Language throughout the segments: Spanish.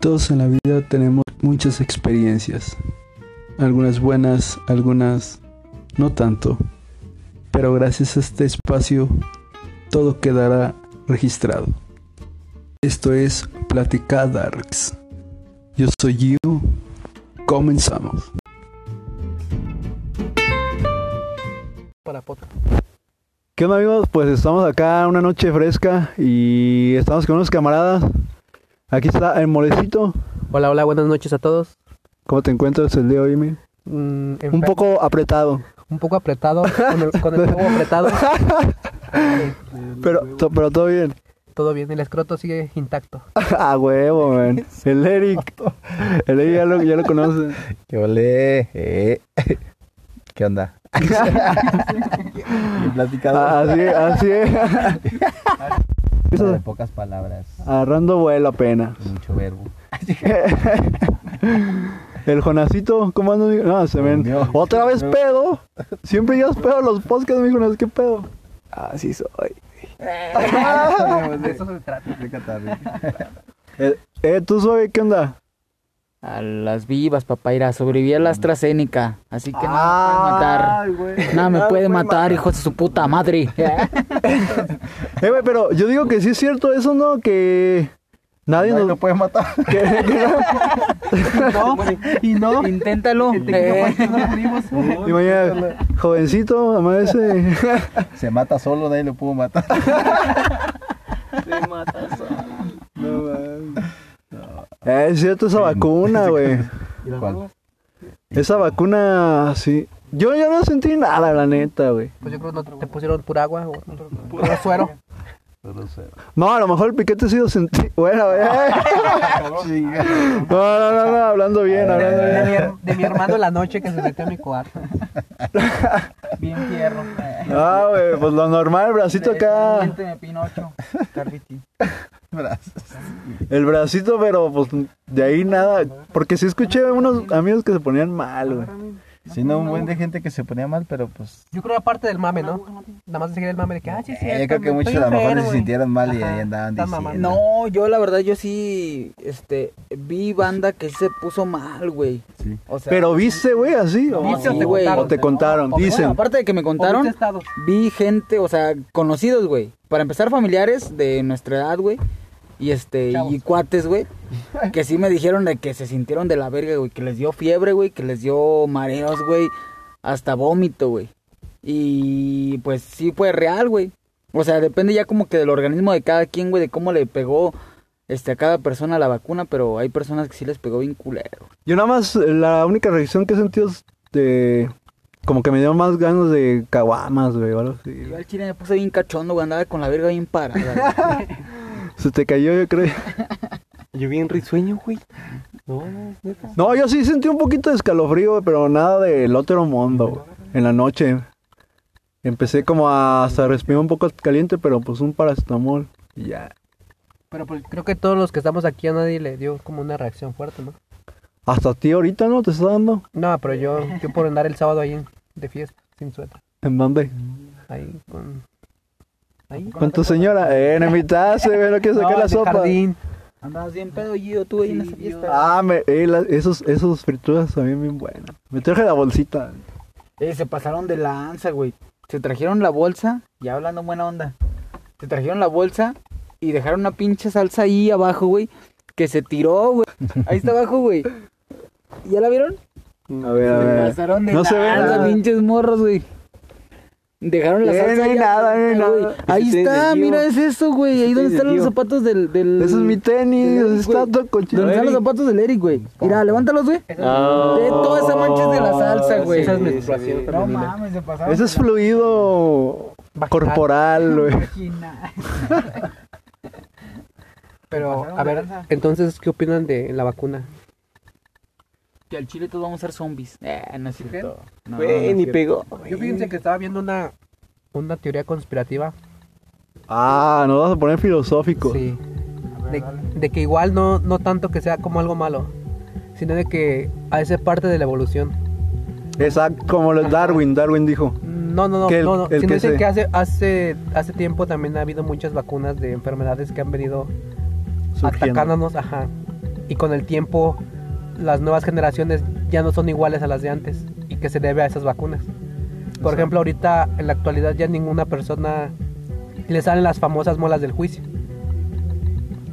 Todos en la vida tenemos muchas experiencias, algunas buenas, algunas no tanto, pero gracias a este espacio todo quedará registrado. Esto es Platicadarks. Yo soy Gio. Comenzamos. ¿Qué onda amigos? Pues estamos acá una noche fresca y estamos con unos camaradas. Aquí está el molecito. Hola, hola, buenas noches a todos. ¿Cómo te encuentras el día de hoy, mi? Mm, Un poco apretado, un poco apretado, con el, con el huevo apretado. pero, to- pero todo bien. Todo bien, el escroto sigue intacto. A huevo, man. El Eric. El Eric ya lo, ya lo conoce. ¿Qué ole? Eh. ¿Qué onda? Así, así es. De pocas palabras, agarrando vuelo apenas. mucho verbo. El Jonacito, ¿cómo ando? No, se ven. Otra vez pedo. Siempre llevas pedo a los podcasts, mi Jonas. ¿Qué pedo? Así soy. De eso se trata. Eh, eh, tú soy, ¿qué onda? A las vivas, papá, Sobreviví a la AstraZeneca. Así que nada me puede matar. Nada me puede matar, hijos de su puta madre. Eh, güey, pero yo digo que sí es cierto eso, ¿no? Que nadie Nadie nos... lo puede matar. que- que no- No, y no. Inténtalo. Eh, no y mañana, jovencito, amanece. Se mata solo, nadie lo pudo matar. No, mames. Eh, es cierto esa vacuna, güey. ¿Cuál? Esa vacuna, sí. Yo ya no sentí nada, la neta, güey. Pues yo creo que no te pusieron pura agua o puro suero. No, a lo mejor el piquete sí lo sentí. Bueno, güey. No, no, no, no, hablando bien, hablando de mi, bien. de mi hermano en la noche que se metió a mi cuarto. Bien fierro. Ah, güey, pues lo normal, el bracito acá. de Pinocho. El bracito, pero pues de ahí nada. Porque sí escuché a unos amigos que se ponían mal, güey. Sí, no, un buen de gente que se ponía mal, pero pues. Yo creo aparte del mame, ¿no? Nada más de seguir el mame de que, ah, sí, sí. eh, yo creo que muchos a lo mejor se sintieron mal y Ajá, ahí andaban diciendo. No, yo la verdad, yo sí, este, vi banda que se puso mal, güey. Sí. O sea, Pero viste, güey, así. O, ¿Viste o te güey. contaron? o te contaron, O- o- bueno, dicen. aparte de que me contaron, vi gente, o sea, conocidos, güey. Para empezar, familiares de nuestra edad, güey. Y este, Chavos. y cuates, güey. Que sí me dijeron de que se sintieron de la verga, güey. Que les dio fiebre, güey. Que les dio mareos, güey. Hasta vómito, güey. Y pues sí fue real, güey. O sea, depende ya como que del organismo de cada quien, güey. De cómo le pegó este, a cada persona la vacuna. Pero hay personas que sí les pegó bien culero. Yo nada más, la única reacción que he sentido es de. Como que me dio más ganas de caguamas, güey, o algo así. Yo al chile me puse bien cachondo, güey. Andaba con la verga bien parada. Se te cayó, yo creo. Yo vi en risueño, güey. No, no, neta. No, yo sí sentí un poquito de escalofrío, pero nada del otro mundo. En la noche. Empecé como a hasta respirar un poco caliente, pero pues un paracetamol. Y ya. Pero pues creo que todos los que estamos aquí a nadie le dio como una reacción fuerte, ¿no? Hasta a ti ahorita, ¿no? ¿Te está dando? No, pero yo, yo por andar el sábado ahí en- de fiesta, sin suéter. ¿En dónde? Ahí con. Ahí. Con tu señora. Eh, no invitaste, güey, no quiero sacar No, la en sopa. jardín. Andabas bien pedo, yo tú ahí en esa fiesta. Ah, me, eh, la- esos, esos frituras también bien buenas. Me traje la bolsita. Eh, se pasaron de lanza, güey. Se trajeron la bolsa, ya hablando buena onda. Se trajeron la bolsa y dejaron una pinche salsa ahí abajo, güey. Que se tiró, güey. Ahí está abajo, güey. ¿Ya la vieron? A ver, a Se ver. pasaron de No se ve lanza, nada. pinches morros, güey. Dejaron la Eh, salsa no hay ahí nada, no hay nada. Ahí está, mira, es eso, güey. Ahí donde están los zapatos del... del... Ese es mi tenis, está todo cochino. ¿Dónde están los zapatos del Eric, güey? Mira, levántalos, güey. De toda esa mancha es de la salsa, güey. Esa es menstruación No mames, se pasaron. Ese es fluido corporal, güey. Pero, a ver, entonces, ¿qué opinan de la vacuna? Que al chile todos vamos a ser zombies. Eh, no es cierto. No, Güey, no es ni cierto. pegó. Yo fíjense que estaba viendo una, una teoría conspirativa. Ah, nos vas a poner filosófico. Sí. De, de que igual no, no tanto que sea como algo malo, sino de que de ser parte de la evolución. Exacto, como lo- Darwin, Darwin dijo. No, no, no, Que el- no, no. el sino que se- que hace, hace, hace tiempo también ha habido muchas vacunas de enfermedades que han venido Surgiendo. atacándonos, ajá. y con el tiempo las nuevas generaciones ya no son iguales a las de antes y que se debe a esas vacunas. Por ejemplo, ahorita en la actualidad ya ninguna persona le salen las famosas molas del juicio.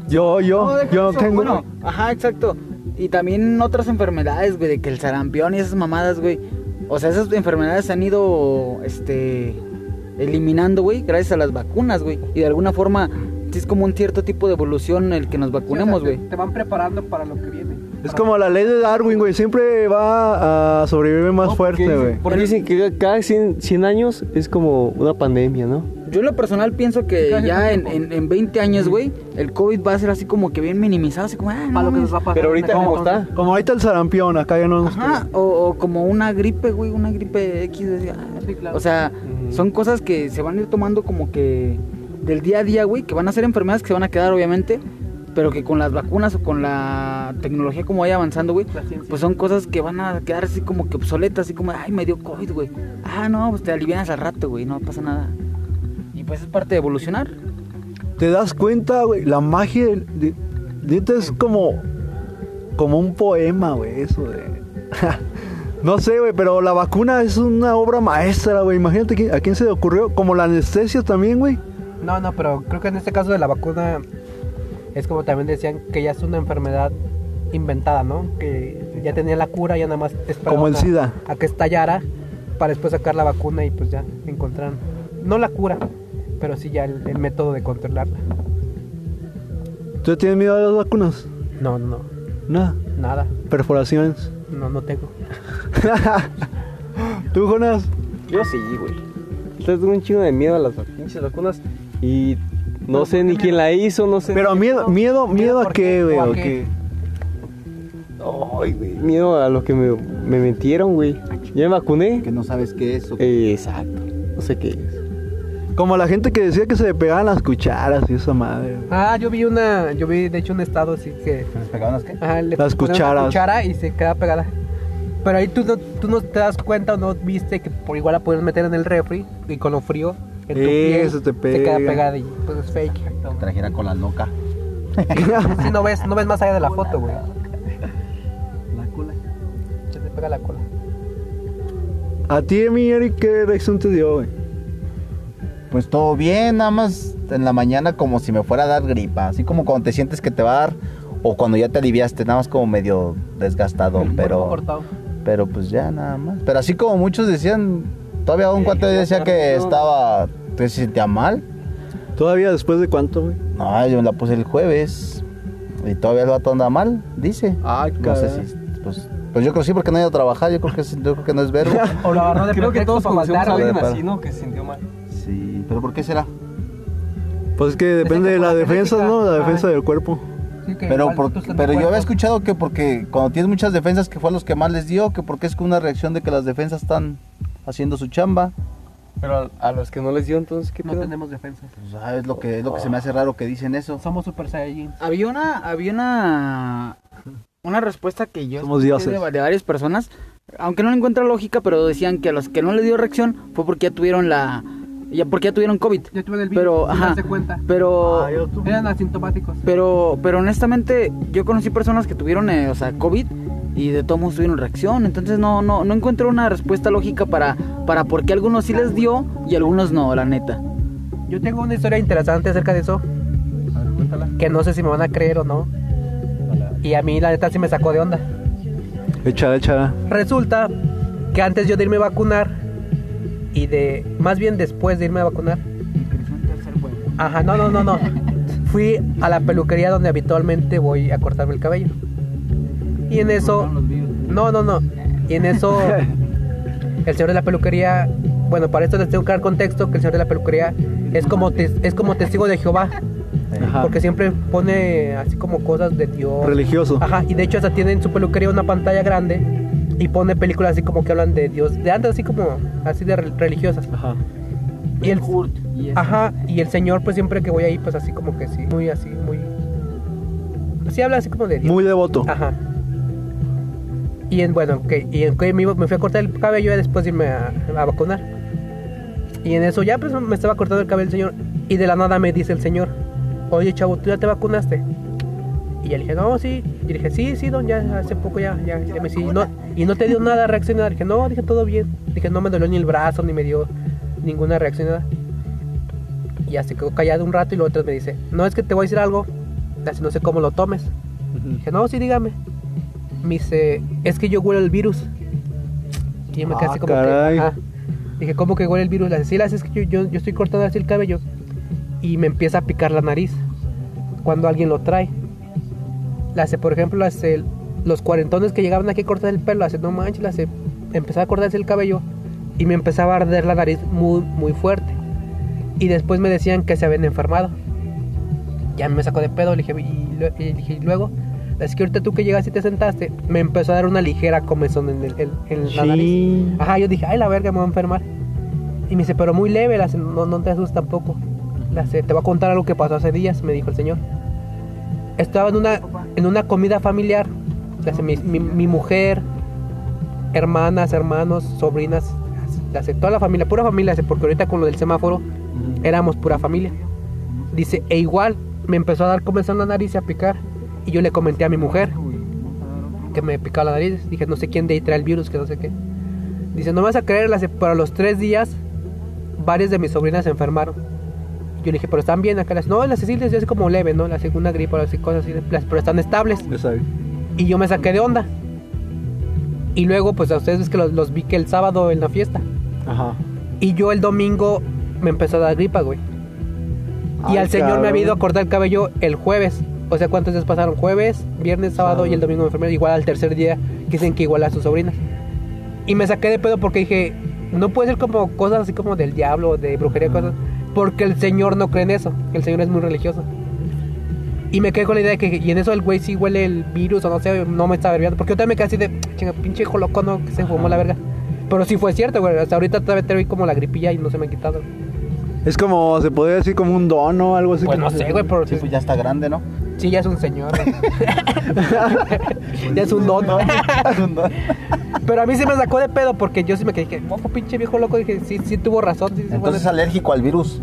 Yo, yo, No, yo eso, tengo. Bueno, ajá, exacto. Y también otras enfermedades, güey, de que el sarampión y esas mamadas, güey. O sea, esas enfermedades se han ido, este, eliminando, güey, gracias a las vacunas, güey. Y de alguna forma, sí es como un cierto tipo de evolución el que nos vacunemos, güey. te, van preparando para lo que viene. Es como la ley de Darwin, güey. Siempre va a sobrevivir más fuerte, güey. Por ahí dicen que cada 100, 100 años es como una pandemia, ¿no? Yo en lo personal pienso que Casi ya en, en, en 20 años, güey, el COVID va a ser así como que bien minimizado, así como, ah, no Para lo que nos va a pasar. Pero ahorita este está. Como ahorita el sarampión, acá ya no nos Ajá, o, o como una gripe, güey, una gripe X. ah, Sí, claro. O sea, son cosas que se van a ir tomando como que del día a día, güey, que van a ser enfermedades que se van a quedar, obviamente, pero que con las vacunas o con la tecnología como vaya avanzando, güey, pues son cosas que van a quedar así como que obsoletas, así como, ay, me dio COVID, güey. Ah, no, pues te alivianas al rato, güey, no pasa nada. Y pues es parte de evolucionar. Te das cuenta, güey, la magia de, de- neta es como como un poema, güey, eso de No sé, güey, pero la vacuna es una obra maestra, güey. Imagínate quién- a quién se le ocurrió, como la anestesia también, güey. No, no, pero creo que en este caso de la vacuna es como también decían que ya es una enfermedad inventada, ¿no? Que ya tenía la cura, ya nada más esperaban Como el a- SIDA. A que estallara para después sacar la vacuna y pues ya encontraron. No la cura, pero sí ya el, el método de controlarla. ¿Tú tienes miedo a las vacunas? No, no, Nada. nada. Perforaciones. No, no tengo. ¿Tú, Jonas? Yo sí, güey. Entonces tengo un chingo de miedo a las pinches vacunas y no sé ni quién la hizo, no sé. Pero miedo, miedo, miedo a ¿por qué, güey, ¿O qué? Ay, güey, miedo a lo que me, me metieron, güey. Ya me vacuné. Que no sabes qué es. o- Eh, exacto. No sé qué es. Como la gente que decía que se le pegaban las cucharas y esa madre. Ah, yo vi una, yo vi de hecho un estado así que ¿Que les pegaban las qué? ajá, le Las cucharas. una cuchara y se queda pegada. Pero ahí tú no, tú no te das cuenta o no viste que por igual la puedes meter en el refri y con lo frío en tu Eso te piel se queda pega. pegada y pues es fake. Trajera con la loca. Si no ves, no ves más allá de la foto, güey. Se te pega la cola. A ti, mi Eric, ¿qué reacción te dio, güey? Pues todo bien, nada más en la mañana como si me fuera a dar gripa. Así como cuando te sientes que te va a dar. O cuando ya te aliviaste, nada más como medio desgastado. Pero, cortado. pero pues ya nada más. Pero así como muchos decían, todavía un cuate decía que estaba, que se sentía mal. ¿Todavía después de cuánto, güey? No, yo me la puse el jueves. Y todavía el vato anda mal, dice. Ay, No sé si, pues, pues yo creo que sí porque no ha ido a trabajar, yo creo que, es- yo creo que no es verbo. O agarró de Creo que todos para conocemos a alguien así, ¿no? Que se sintió mal. Sí, pero ¿por qué será? Pues es que depende de la la defensa. ¿no? La defensa del cuerpo. Sí, que Pero, por- tus pero yo había escuchado que porque cuando tienes muchas defensas que fue a los que más les dio, que porque es que una reacción de que las defensas están haciendo su chamba. Pero a, a los que no les dio, entonces, ¿qué No pedo? tenemos defensas. Pues, ah, es lo que es lo que se me hace raro que dicen eso. Somos super saiyajin. Había una, había una, una respuesta que yo Somos escuché dioses. de varias personas, aunque no le encuentro lógica, pero decían que a los que no le dio reacción fue porque ya tuvieron la, ya porque ya tuvieron COVID. Ya tuve el virus, Pero, sin ajá, darse cuenta. pero, Eran asintomáticos. pero, pero honestamente yo conocí personas que tuvieron, eh, o sea, COVID y de todos modos tuvieron reacción, entonces no, no, no encuentro una respuesta lógica para, para por qué a algunos sí les dio y a algunos no, la neta. Yo tengo una historia interesante acerca de eso. Que no sé si me van a creer o no. Y a mí la neta sí me sacó de onda. Échala, échala. Resulta que antes yo de irme a vacunar y de más bien después de irme a vacunar. Ajá, no, no, no, no. Fui a la peluquería donde habitualmente voy a cortarme el cabello. Y en eso No, no, no. Y en eso el señor de la peluquería, bueno, para esto les tengo que dar contexto que el señor de la peluquería es como es como testigo de Jehová, Ajá. porque siempre pone así como cosas de Dios. Religioso. Ajá, y de hecho hasta tiene en su peluquería una pantalla grande y pone películas así como que hablan de Dios, de antes así como así de re- religiosas. Ajá. Y el y Ajá, y el señor pues siempre que voy ahí pues así como que sí, muy así, muy así habla así como de Dios. Muy devoto. Ajá. Y en, bueno, ok, y en, ok, me, iba- me fui a cortar el cabello y después de irme a, a vacunar. Y en eso ya pues me estaba cortando el cabello el señor y de la nada me dice el señor, oye chavo, ¿tú ya te vacunaste? Y yo le dije, no, sí. Y dije, sí, sí, don, ya hace poco ya, ya, ya me sí. No, y no te dio nada reacción nada. Dije, no, dije, todo bien. Dije, no me dolió ni el brazo, ni me dio ninguna reacción nada. Y ya se quedó callado un rato y luego otra me dice, no, es que te voy a decir algo, así no sé cómo lo tomes. Dije, no, sí, dígame. Me dice, es que yo huelo el virus. Y yo me quedé Ah, así como caray. que, ajá. Dije, ¿cómo que huele el virus? Le dice, sí, hace, es que yo, yo, yo estoy cortando así el cabello y me empieza a picar la nariz cuando alguien lo trae. Hace, por ejemplo, hace los cuarentones que llegaban aquí a cortar el pelo, hace, no manches, hace, empezaba a cortarse el cabello y me empezaba a arder la nariz muy, muy fuerte. Y después me decían que se habían enfermado. Ya me sacó de pedo, le dije, y, y "Y luego, es que ahorita tú que llegaste y te sentaste, me empezó a dar una ligera comezón en, el, en- en la nariz. Sí. Ajá, yo dije, ay, la verga, me voy a enfermar. Y me dice, pero muy leve, le hace, no, no te asustes tampoco. Hace, te voy a contar algo que pasó hace días, me dijo el señor. Estaba en una, en una comida familiar. Hace, mi, mi- mi mujer, hermanas, hermanos, sobrinas, hace, toda la familia, pura familia, hace, porque ahorita con lo del semáforo éramos pura familia. Dice, e igual me empezó a dar comezón en la nariz y a picar. Y yo le comenté a mi mujer que me picaba la nariz. Dije, no sé quién de ahí trae el virus, que no sé qué. Dice, no me vas a creer, la- pero a los tres días, varias de mis sobrinas se enfermaron. Yo le dije, pero están bien acá. Las, no, las Cecilia es así como leve, ¿no? La segunda gripe o así, cosas así, las- pero están estables. Ya. Y yo me saqué de onda. Y luego, pues a ustedes es que los, los vi que el sábado en la fiesta. Ajá. Y yo el domingo me empezó a dar gripa, güey. Y al señor me había ido a cortar el cabello el jueves. O sea, ¿cuántos días pasaron? Jueves, viernes, sábado y el domingo me enfermé. Igual al tercer día dicen que igual a sus sobrinas. Y me saqué de pedo porque dije, no puede ser como cosas así como del diablo, de brujería, cosas. Porque el señor no cree en eso. El señor es muy religioso. Y me quedé con la idea de que, y en eso el güey sí huele el virus o no sé, no me está verbiando. Porque yo también me quedé así de, chinga, pinche hijo loco, no, que se fumó la verga. Pero sí fue cierto, güey. Hasta ahorita todavía tengo como la gripilla y no se me ha quitado. Es como, se podría decir como un don o algo así. Pues que- no sé, güey, pero Sí, pues ya está grande, ¿no? Sí, ya es un señor. ya es un don. pero a mí sí me sacó de pedo porque yo sí me quedé, dije, "Ojo, pinche viejo loco. Dije, sí, sí tuvo razón. sí, Entonces es alérgico al virus.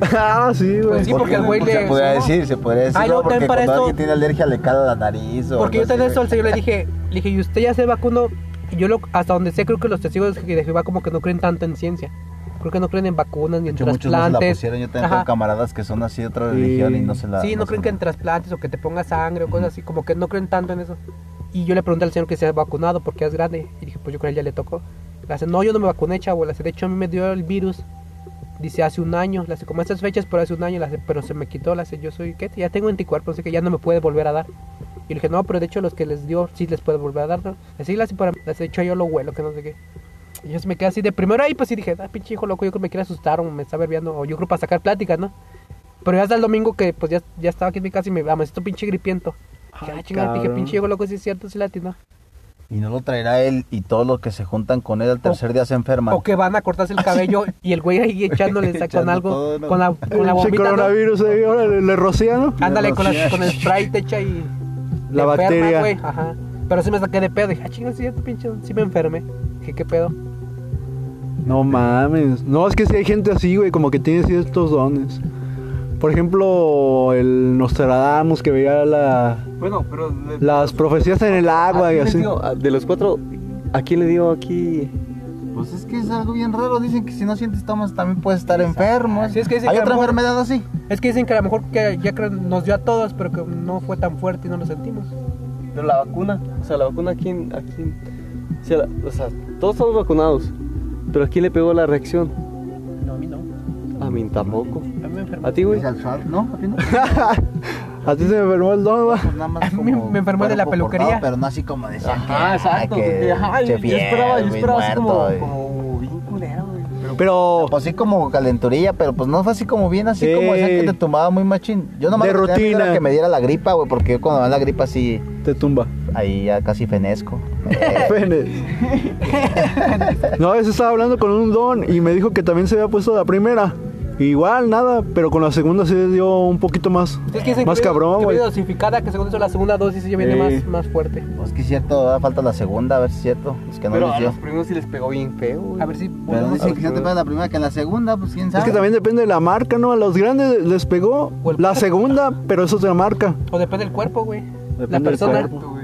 ah, sí, güey. Pues sí, porque el güey Se le- podría sí, ¿no? decir, se podría decir. Ay, ¿no? no, porque para cuando esto- alguien tiene alergia le cala la nariz. o Porque yo algo tenía eso al señor le dije, le dije, ¿y usted ya se vacunó? Y yo lo, hasta donde sé, creo que los testigos de Jehová como que no creen tanto en ciencia. Creo que no creen en vacunas ni en hecho, muchos no se la trasplantes. pusieron. Yo también tengo camaradas que son así de otra religión y no se la. Sí, no se creen que en trasplantes o que te ponga sangre o cosas así, como que no creen tanto en eso. Y yo le pregunté al señor que se ha vacunado porque es grande. Y dije, pues yo creo que ya le tocó. Le hace, no, yo no me vacuné, chavo. Le hace, de hecho, a mí me dio el virus. Dice, hace un año. Le hace, como estas fechas, pero hace un año. Le hace, pero se me quitó. Le hace, yo soy, ¿qué? Ya tengo anticuerpos, así que ya no me puede volver a dar. Y le dije, no, pero de hecho, los que les dio, sí les puede volver a dar, ¿no? Le hace, "Sí, le hace, para, le hace, de hecho, yo lo huelo, que no sé qué. Y yo se me quedé así de primero ahí, pues sí dije, ah, pinche hijo loco, yo creo que me quiere asustar o me está verbiando, o yo creo para sacar pláticas, ¿no? Pero ya hasta el domingo que pues ya, ya estaba aquí en mi casa y me amaneció pinche gripiento. Dije, Ay, ah, chingada, dije, pinche hijo loco, sí es cierto, sí latino. Y no lo traerá él y todos los que se juntan con él al tercer día se enferman. O que van a cortarse el cabello y el güey ahí echándole con algo, todo, ¿no? con la, con la coronavirus, eh, órale, le rocía, ¿no? Ándale, con, la- con el spray te echa y... La te enferma, bacteria. güey, Ajá. Pero sí me saqué de pedo, dije, ah, chingada, sí, cierto, pinche, sí me enfermé. Dije, ¿qué pedo? No mames. No, es que si hay gente así, güey, como que tiene ciertos dones. Por ejemplo, el Nostradamus que veía la, Bueno, pero... las profecías en el ¿A agua y así. dio? A- De los cuatro, ¿a quién le dio aquí? Pues es que es algo bien raro. Dicen que si no sientes estómago también puedes estar enfermo. Sí, es que dicen ¿Hay que otra mejor- enfermedad así? Es que dicen que a lo mejor que ya creo nos dio a todos, pero que no fue tan fuerte y no lo sentimos. Pero la vacuna, o sea, la vacuna a quién, a quién, o sea, la- o sea, todos estamos vacunados, pero ¿a quién le pegó la reacción? No, a mí no. A mí tampoco. A mí me enfermó. ¿A ti, güey? ¿No? ¿A ti no? A ti se me enfermó el don. Pues nada más A mí como me enfermó de la peluquería. pero no así como decían que, Ajá, exacto. que porque, ajá, yo, yo esperaba, yo esperaba así bien como, como bien culero, güey. Pero, Pero Pues sí como calenturilla, pero pues no fue así como bien, así Sí. como decían que te tumbaba muy machín. Yo nomás De rutina. que me diera la gripa, güey, porque yo cuando me da la gripa así, te tumba. ahí ya casi fenezco. Pene. No, ese estaba hablando con un don y me dijo que también se había puesto la primera. Igual, nada, pero con la segunda se dio un poquito más, Es que dicen más cabrón, que güey. dosificada, que según eso la segunda dosis ya viene Sí. más, más fuerte. pues que es cierto, da falta la segunda, a ver si es cierto. Es que no pero les a dio. los primeros sí les pegó bien feo, güey. A ver si Pero dicen que no te pega la primera que en la segunda, pues quién sabe. Es que también depende de la marca, ¿no? A los grandes les pegó la segunda, pero eso es de la marca. O depende del cuerpo, güey. Depende La del persona. cuerpo.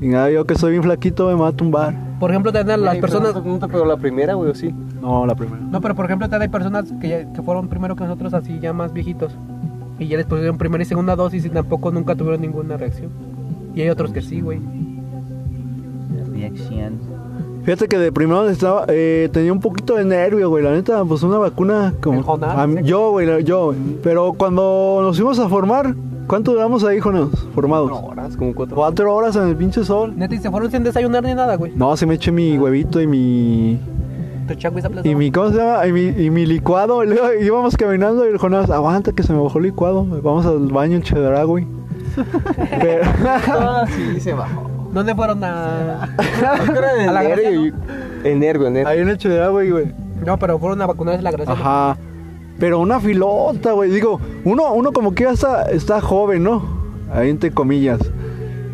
Y nada, yo que soy bien flaquito me va a tumbar. Por ejemplo, también las pero personas... ¿No te- no te pegó la primera, güey, o sí? No, la primera. No, pero por ejemplo, también hay personas que, ya- que fueron primero que nosotros, así ya más viejitos. Y ya les pusieron primera y segunda dosis y tampoco nunca tuvieron ninguna reacción. Y hay otros que sí, güey. Reacción. Fíjate que de primero estaba, eh, tenía un poquito de nervio, güey. La neta, pues una vacuna como. ¿El Jonás? a yo, güey, yo. güey. Pero cuando nos fuimos a formar, ¿cuánto duramos ahí, Jonas? Formados. Horas, como cuatro. Cuatro horas en el pinche sol. Neta, y se fueron sin desayunar ni nada, güey. No, se me eché mi huevito y mi. Y mi, ¿cómo se llama? Y mi, y mi licuado. Y luego íbamos caminando y el Jonás, aguanta que se me bajó el licuado. Vamos al baño en Chedra, güey. Pero, Ah, sí, se bajó. ¿Dónde fueron a...? a la Gracia, En nervio, en nervio. ahí en el Chedra, güey, güey. No, pero fueron a vacunarse la gracia. Ajá. Pero una filota, güey. Digo, uno, uno como que ya está, está joven, ¿no? Ahí entre comillas.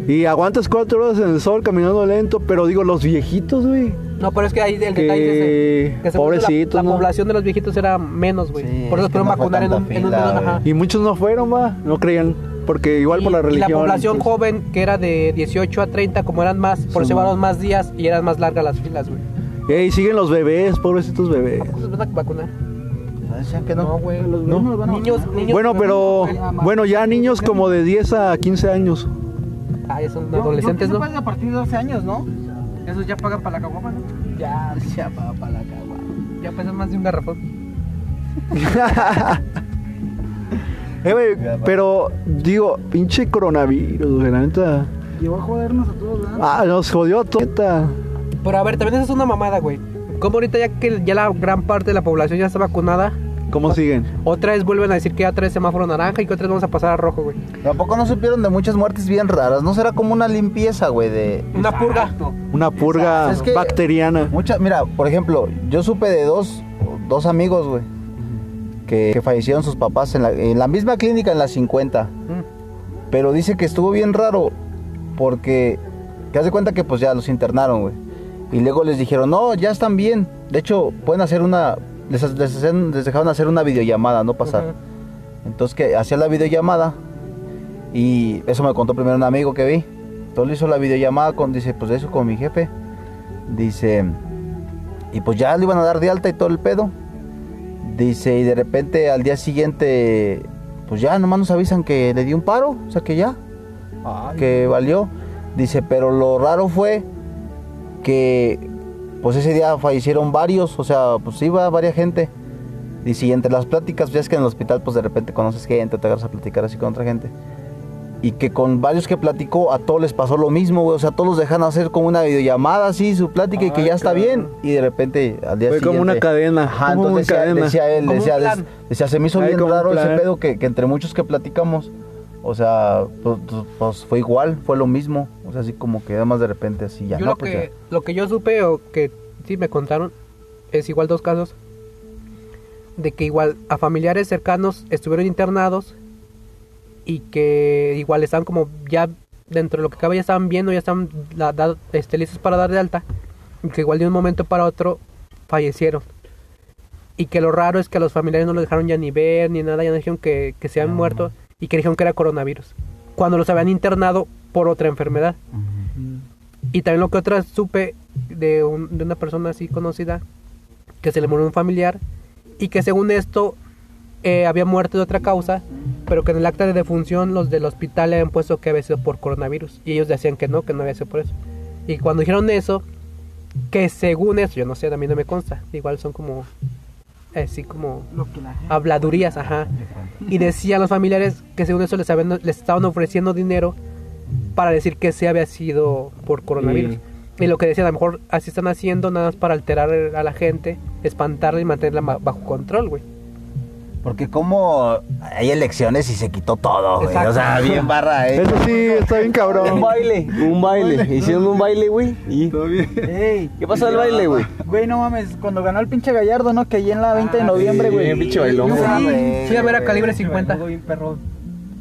Y aguantas cuatro horas en el sol caminando lento, pero digo, los viejitos, güey. No, pero es que ahí el Que- detalle es ese. Que la- La, ¿no? población de los viejitos era menos, güey. Sí, por eso pudieron no fue vacunar en un, tanta en un fila, ajá. Y muchos no fueron, va. No creían. Porque igual por la Y- religión. Y la población pues. joven, que era de 18 a 30, como eran más, por eso llevaron más días y eran más largas las filas, güey. Ey, siguen los bebés, pobrecitos bebés. ¿Cuántos van a vacunar? Decían que No, no. güey. Los No. niños van a Niños, niños. Bueno, pero. Bueno, ya niños como de 10 a 15 años. Ah, ya son Yo- yo adolescentes, pienso ¿no? pues, a partir de 12 años, ¿no? Esos ya pagan para la caguama, ¿no? Ya, Ya pagan para la caguama. ya pesan más de un garrafón. Eh, güey, pero digo, pinche coronavirus, güey, la neta. Llegó a jodernos a todos, ¿verdad? Ah, nos jodió a toda. neta. Pero a ver, también esa es una mamada, güey. Como ahorita ya que ya la gran parte de la población ya está vacunada, ¿Cómo siguen? otra vez vuelven a decir que ya trae semáforo naranja y que otra vez vamos a pasar a rojo, güey. Tampoco no supieron de muchas muertes bien raras. ¿No será como una limpieza, güey? De. Una purga. Una purga Es que- bacteriana. Mucha, mira, por ejemplo, yo supe de dos, dos amigos, güey, que, que fallecieron sus papás en la, en la misma clínica en la 50. Mm. Pero dice que estuvo bien raro porque te das de cuenta que pues ya los internaron, güey. Y luego les dijeron, no, ya están bien. De hecho, pueden hacer una... Les, les les dejaron hacer una videollamada, no pasar. Entonces que hacía la videollamada y eso me contó primero un amigo que vi. Entonces le hizo la videollamada con, dice, pues eso con mi jefe. Dice, y pues ya le iban a dar de alta y todo el pedo. Dice, y de repente al día siguiente, pues ya nomás nos avisan que le dio un paro, o sea que ya, que valió. Dice, pero lo raro fue que pues ese día fallecieron varios, o sea, pues iba varias gente. Y entre las pláticas, ya es que en el hospital pues de repente conoces gente, te agarras a platicar así con otra gente. Y que con varios que platicó, a todos les pasó lo mismo, güey. O sea, todos los dejan hacer como una videollamada así, su plática, y que ya está bien. Y de repente, al día Fue siguiente... como una cadena. Ajá, como entonces una decía, cadena. decía él, decía, decía, se me hizo Ay, bien raro ese pedo que, que entre muchos que platicamos, o sea, pues, pues, fue igual, fue lo mismo. O sea, así como que además de repente así ya. yo no, lo, pues que, ya. lo que yo supe o que sí me contaron es igual dos casos de que igual a familiares cercanos estuvieron internados y que igual estaban como ya dentro de lo que cabe ya estaban viendo, ya estaban la- da- este, listos para dar de alta y que igual de un momento para otro fallecieron. Y que lo raro es que a los familiares no los dejaron ya ni ver ni nada, ya no dijeron que, que se habían muerto y que dijeron que era coronavirus. Cuando los habían internado por otra enfermedad. Y también lo que otra supe de, un- de una persona así conocida, que se le murió un familiar y que según esto eh, había muerto de otra causa, pero que en el acta de defunción los del hospital le habían puesto que había sido por coronavirus. Y ellos decían que no, que no había sido por eso. Y cuando dijeron eso, que según eso, yo no sé, a mí no me consta, igual son como, así como habladurías, ajá. Y decían los familiares que según eso les, habían- les estaban ofreciendo dinero para decir que sí había sido por coronavirus. Y lo que decían, a lo mejor así están haciendo nada más para alterar a la gente, espantarla y mantenerla ma- bajo control, güey. Porque como hay elecciones y se quitó todo, güey. Exacto. O sea, bien barra, ¿eh? Eso sí, está bien Un cabrón. baile, un baile. Hicieron un baile, güey. ¿Y Ey, qué pasó del baile, güey? güey, no mames, cuando ganó el pinche Gallardo, ¿no? Que allí en la 20 de noviembre, sí, güey. pinche bailón, güey. fui- Fui a ver a calibre 50.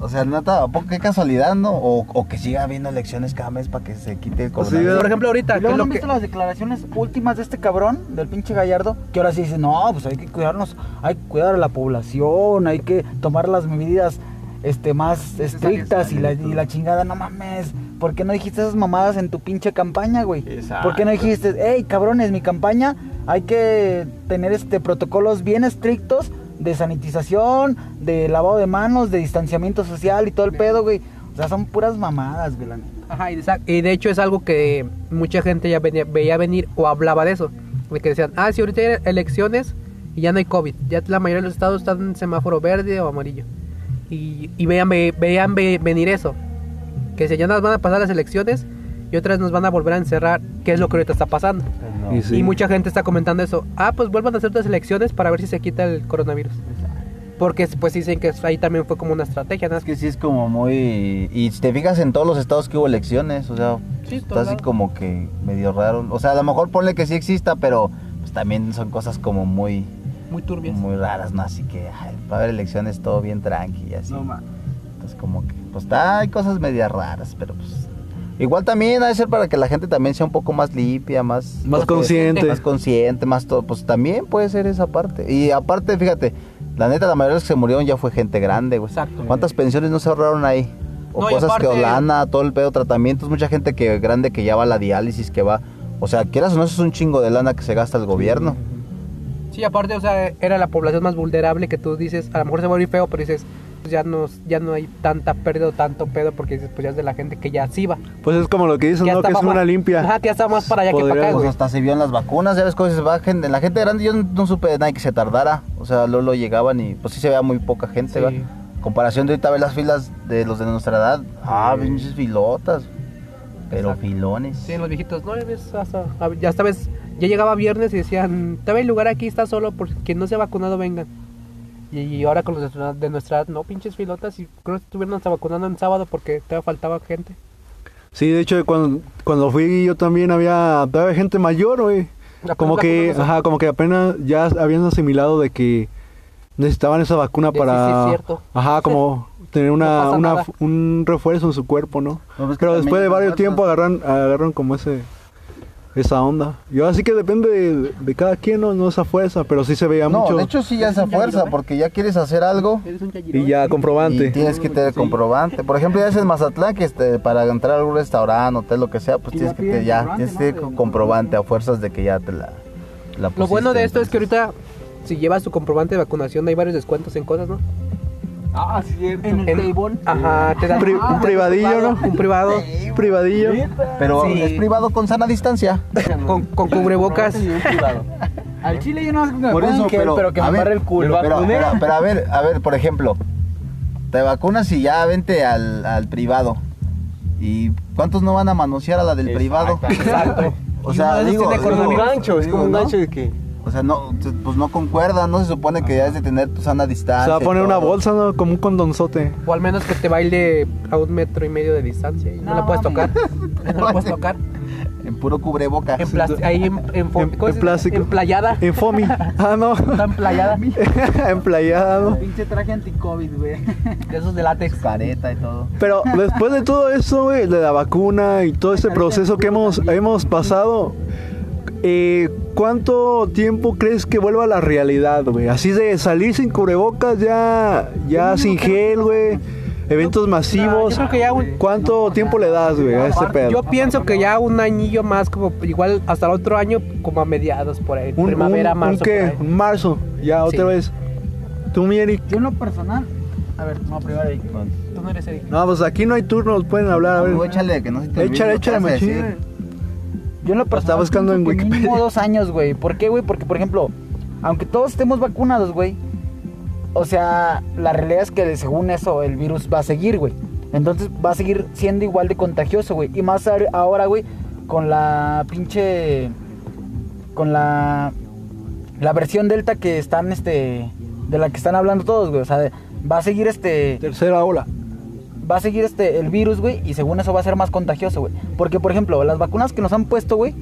O sea, neta, ¿a poco qué casualidad, no? O, o que siga habiendo elecciones cada mes para que se quite el Pues sí, coronavirus. Por ejemplo, ahorita, ¿Y luego no lo han que... visto las declaraciones últimas de este cabrón, del pinche Gallardo? Que ahora sí dice, no, pues hay que cuidarnos, hay que cuidar a la población, hay que tomar las medidas este más estrictas y la, y la chingada, no mames. ¿Por qué no dijiste esas mamadas en tu pinche campaña, güey? ¿Por qué no dijiste, hey, cabrones, mi campaña hay que tener este protocolos bien estrictos de sanitización, de lavado de manos, de distanciamiento social y todo el pedo, güey? O sea, son puras mamadas, güey, la neta. Ajá, y de, y de hecho es algo que mucha gente ya venía- veía venir o hablaba de eso. De que decían, ah, si ahorita hay elecciones y ya no hay COVID. Ya la mayoría de los estados están en semáforo verde o amarillo. Y, y veían, ve- veían ve- venir eso. Que si ya nos van a pasar las elecciones y otras nos van a volver a encerrar, que es lo que ahorita está pasando. Y sí. Y mucha gente está comentando eso. Ah, pues vuelvan a hacer otras elecciones para ver si se quita el coronavirus. Porque pues dicen que ahí también fue como una estrategia. ¿no? Es que sí es como muy... Y si te fijas en todos los estados que hubo elecciones, o sea, Sí, está así como que medio raro. O sea, a lo mejor ponle que sí exista, pero pues también son cosas como muy, Muy turbias. muy raras, ¿no? Así que ay, para haber elecciones todo bien tranqui y así. Entonces como que, pues está, hay cosas medias raras, pero pues... Igual también ha de ser para que la gente también sea un poco más limpia, más... Más consciente. Más consciente, más todo. Pues también puede ser esa parte. Y aparte, fíjate, la neta, la mayoría de los que se murieron ya fue gente grande, güey. Exacto. ¿Cuántas pensiones no se ahorraron ahí? O No, cosas que Olana, todo el pedo, tratamientos, mucha gente que grande que ya va a la diálisis, que va... O sea, quieras o no, eso es un chingo de lana que se gasta el gobierno. Sí, aparte, o sea, era la población más vulnerable que tú dices, a lo mejor se va a oír feo, pero dices, ya no, ya no hay tanta pérdida o tanto pedo porque dices, pues ya es de la gente que ya sí va. Pues es como lo que dicen, Ya ¿no? Que es estaba una más- limpia. Ajá, que ya está más para allá que para acá, Pues güey. hasta se vio en las vacunas, ya ves cómo se va gente, la gente grande, yo no, no supe de nadie que se tardara, o sea, luego lo llegaban y pues sí se veía muy poca gente, Sí. ¿verdad? Comparación de ahorita ver las filas de los de nuestra edad, ah, pinches filotas, pero Exacto. filones. Sí, los viejitos, no, ya ves, hasta, ya esta vez, ya llegaba viernes y decían, te el lugar aquí, está solo, por quien no se ha vacunado, vengan. Y, y ahora con los de nuestra- de nuestra edad, no, pinches filotas, y creo que estuvieron hasta vacunando en sábado porque todavía faltaba gente. Sí, de hecho, cuando, cuando fui yo también había, había gente mayor, güey. Como que, ajá, como que apenas ya habían asimilado de que necesitaban esa vacuna De para, sí, es cierto. ajá, como tener una, una un refuerzo en su cuerpo, ¿no? No, pues Pero después de varios tiempos agarran, agarran como ese, esa onda. Yo así que depende de, de cada quien, no, no esa fuerza, pero sí se veía No, mucho. de hecho sí ya esa fuerza, porque ya quieres hacer algo y ya comprobante. y tienes que tener comprobante. Por ejemplo, ya es en Mazatlán que este, para entrar a algún restaurante, hotel, lo que sea, pues Y tienes que te- ya tienes que tener ¿no? Comprobante a fuerzas de que ya te la, la Lo bueno de pusiste, esto es que ahorita, si llevas tu comprobante de vacunación, hay varios descuentos en cosas, ¿no? Ah, cierto. En el En- table. Ajá, te dan Pri- un privadillo, ¿no? Un privado Privadillo. Pero Sí. es privado con sana distancia. con, con cubrebocas. Al chile yo no que me Por eso, gel, pero, pero, que a me ver, el culo. Pero, pero, pero a ver, a ver, por ejemplo, te vacunas y ya vente al, al privado. ¿Y cuántos no van a manosear a la del privado? Exacto. O sea, digo, tiene Es como un digo, gancho, es como un gancho de que. O sea, no, pues no concuerda, no se supone que debes de tener tu sana Se distancia. va a poner una bolsa, ¿no? Como un condonzote. O al menos que te baile a un metro y medio de distancia y no, No, la puedes tocar. No la puedes tocar. En puro cubrebocas. En ahí en, en, En- ¿cómo en se plástico. En playada. En FOMI. Ah, no. Está emplayada. Emplayada, ¿no? Pinche traje anti-COVID, güey. Esos de látex. Careta y todo. Pero después de todo eso, güey, de la vacuna y todo ese proceso que hemos, hemos pasado, eh, ¿cuánto tiempo crees que vuelva a la realidad, güey? Así de salir sin cubrebocas, ya, ya sin gel, güey, eventos masivos. Yo creo que ya un- ¿Cuánto tiempo le das, güey, a este pedo? Yo pienso que ya un añillo más, como igual hasta el otro año, como a mediados por ahí. Un, primavera, un- marzo. un por qué? marzo, ya otra Sí. vez. ¿Tú, mi Eric? Yo en lo personal. A ver, no, primero ahí. Tú no eres Eric. No, pues aquí no hay turnos, pueden hablar, a ver. Tú échale, que no se te Échale, échale, machín. Yo en lo está personal buscando en Wikipedia. Mínimo dos años, güey. ¿Por qué, güey? Porque, por ejemplo, aunque todos estemos vacunados, güey. O sea, la realidad es que según eso el virus va a seguir, güey. Entonces va a seguir siendo igual de contagioso, güey. Y más ahora, güey, con la pinche... Con la... La versión delta que están, este... De la que están hablando todos, güey. O sea, va a seguir este Tercera ola. Va a seguir este el virus, güey, y según eso va a ser más contagioso, güey. Porque, por ejemplo, las vacunas que nos han puesto, güey,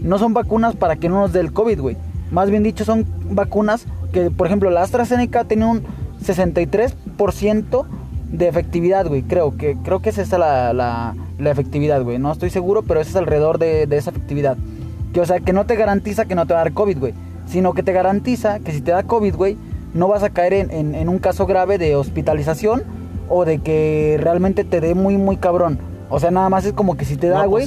no son vacunas para que no nos dé el COVID, güey. Más bien dicho, son vacunas que, por ejemplo, la AstraZeneca tiene un 63% de efectividad, güey. Creo que creo que es esa la, la, la efectividad, güey. No estoy seguro, pero es alrededor de, esa efectividad. Que, o sea, que no te garantiza que no te va a dar COVID, güey. Sino que te garantiza que si te da COVID, güey, no vas a caer en- en un caso grave de hospitalización o de que realmente te dé muy, muy cabrón. O sea, nada más es como que si te da, güey,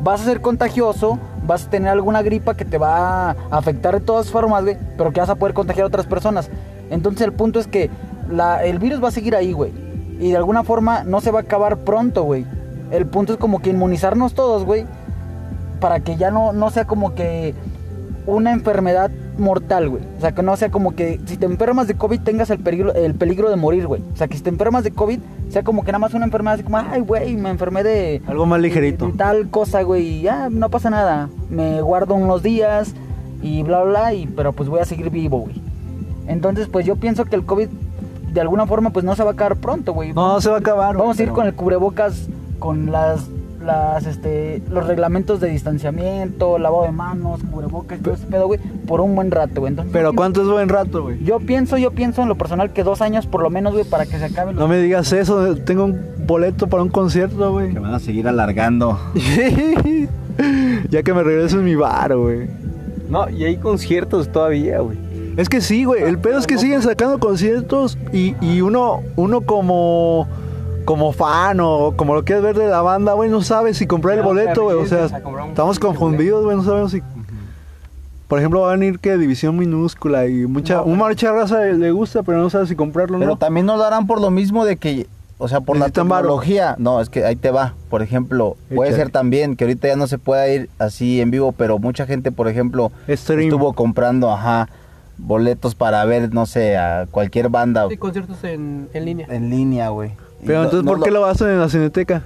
vas a ser contagioso, vas a tener alguna gripa que te va a afectar de todas formas, güey, pero que vas a poder contagiar a otras personas. Entonces el punto es que la- el virus va a seguir ahí, güey. Y de alguna forma no se va a acabar pronto, güey. El punto es como que inmunizarnos todos, güey, para que ya no, no sea como que una enfermedad mortal, güey. O sea, que no sea como que si te enfermas de COVID tengas el peligro, el peligro de morir, güey. O sea, que si te enfermas de COVID sea como que nada más una enfermedad así como, ay, güey, me enfermé de... Algo más ligerito. de tal cosa, güey, y ya no pasa nada. Me guardo unos días y bla, bla, bla, y, pero pues voy a seguir vivo, güey. Entonces, pues yo pienso que el COVID de alguna forma pues no se va a acabar pronto, güey. No, se va a acabar. Vamos a ir pero- con el cubrebocas, con las, las, este, los reglamentos de distanciamiento, lavado de manos, cubrebocas, todo ese pedo, güey, por un buen rato, güey. Entonces, Pero ¿cuánto es buen rato, güey? Yo pienso, yo pienso en lo personal que dos años por lo menos, güey, para que se acabe. No me digas eso, tengo un boleto para un concierto, güey. Que van a seguir alargando. ya que me regresen mi bar, güey. No, y hay conciertos todavía, güey. Es que sí, güey. El pedo es que siguen sacando conciertos y, y uno, uno como, como fan o como lo quieres ver de la banda, güey, no sabe si comprar el boleto, güey. O sea, estamos confundidos, güey. No sabemos si. Por ejemplo, va a venir que división minúscula y mucha, un mucha raza le, gusta, pero no sabe si comprarlo o Pero no. tambií no lo harán por lo mismo de que, o sea, por la Necesitan tecnología. No, es que ahí te va. Por ejemplo, puede ser también que ahorita ya no se pueda ir así en vivo, pero mucha gente, por ejemplo, Stream. estuvo comprando, ajá, boletos para ver, no sé, a cualquier banda Sí, conciertos en, en línea. en línea, güey. Pero no- entonces, no ¿por qué lo hacen en la cineteca?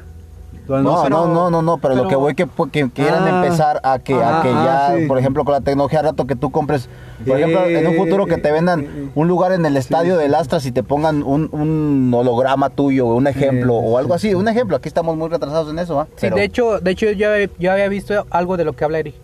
No, No, pero- no, no, no, pero, lo que voy que, que quieran Ah. empezar a que, a que ah, ya, sí. por ejemplo, con la tecnología, rato que tú compres, por ejemplo, en un futuro que te vendan Eh, un lugar en el estadio del Astras y te pongan un, un holograma tuyo, un ejemplo Eh, o algo así, un ejemplo, aquí estamos muy retrasados en eso, ¿ah? Sí, Pero- de hecho, de hecho yo, yo había visto algo de lo que habla Eric.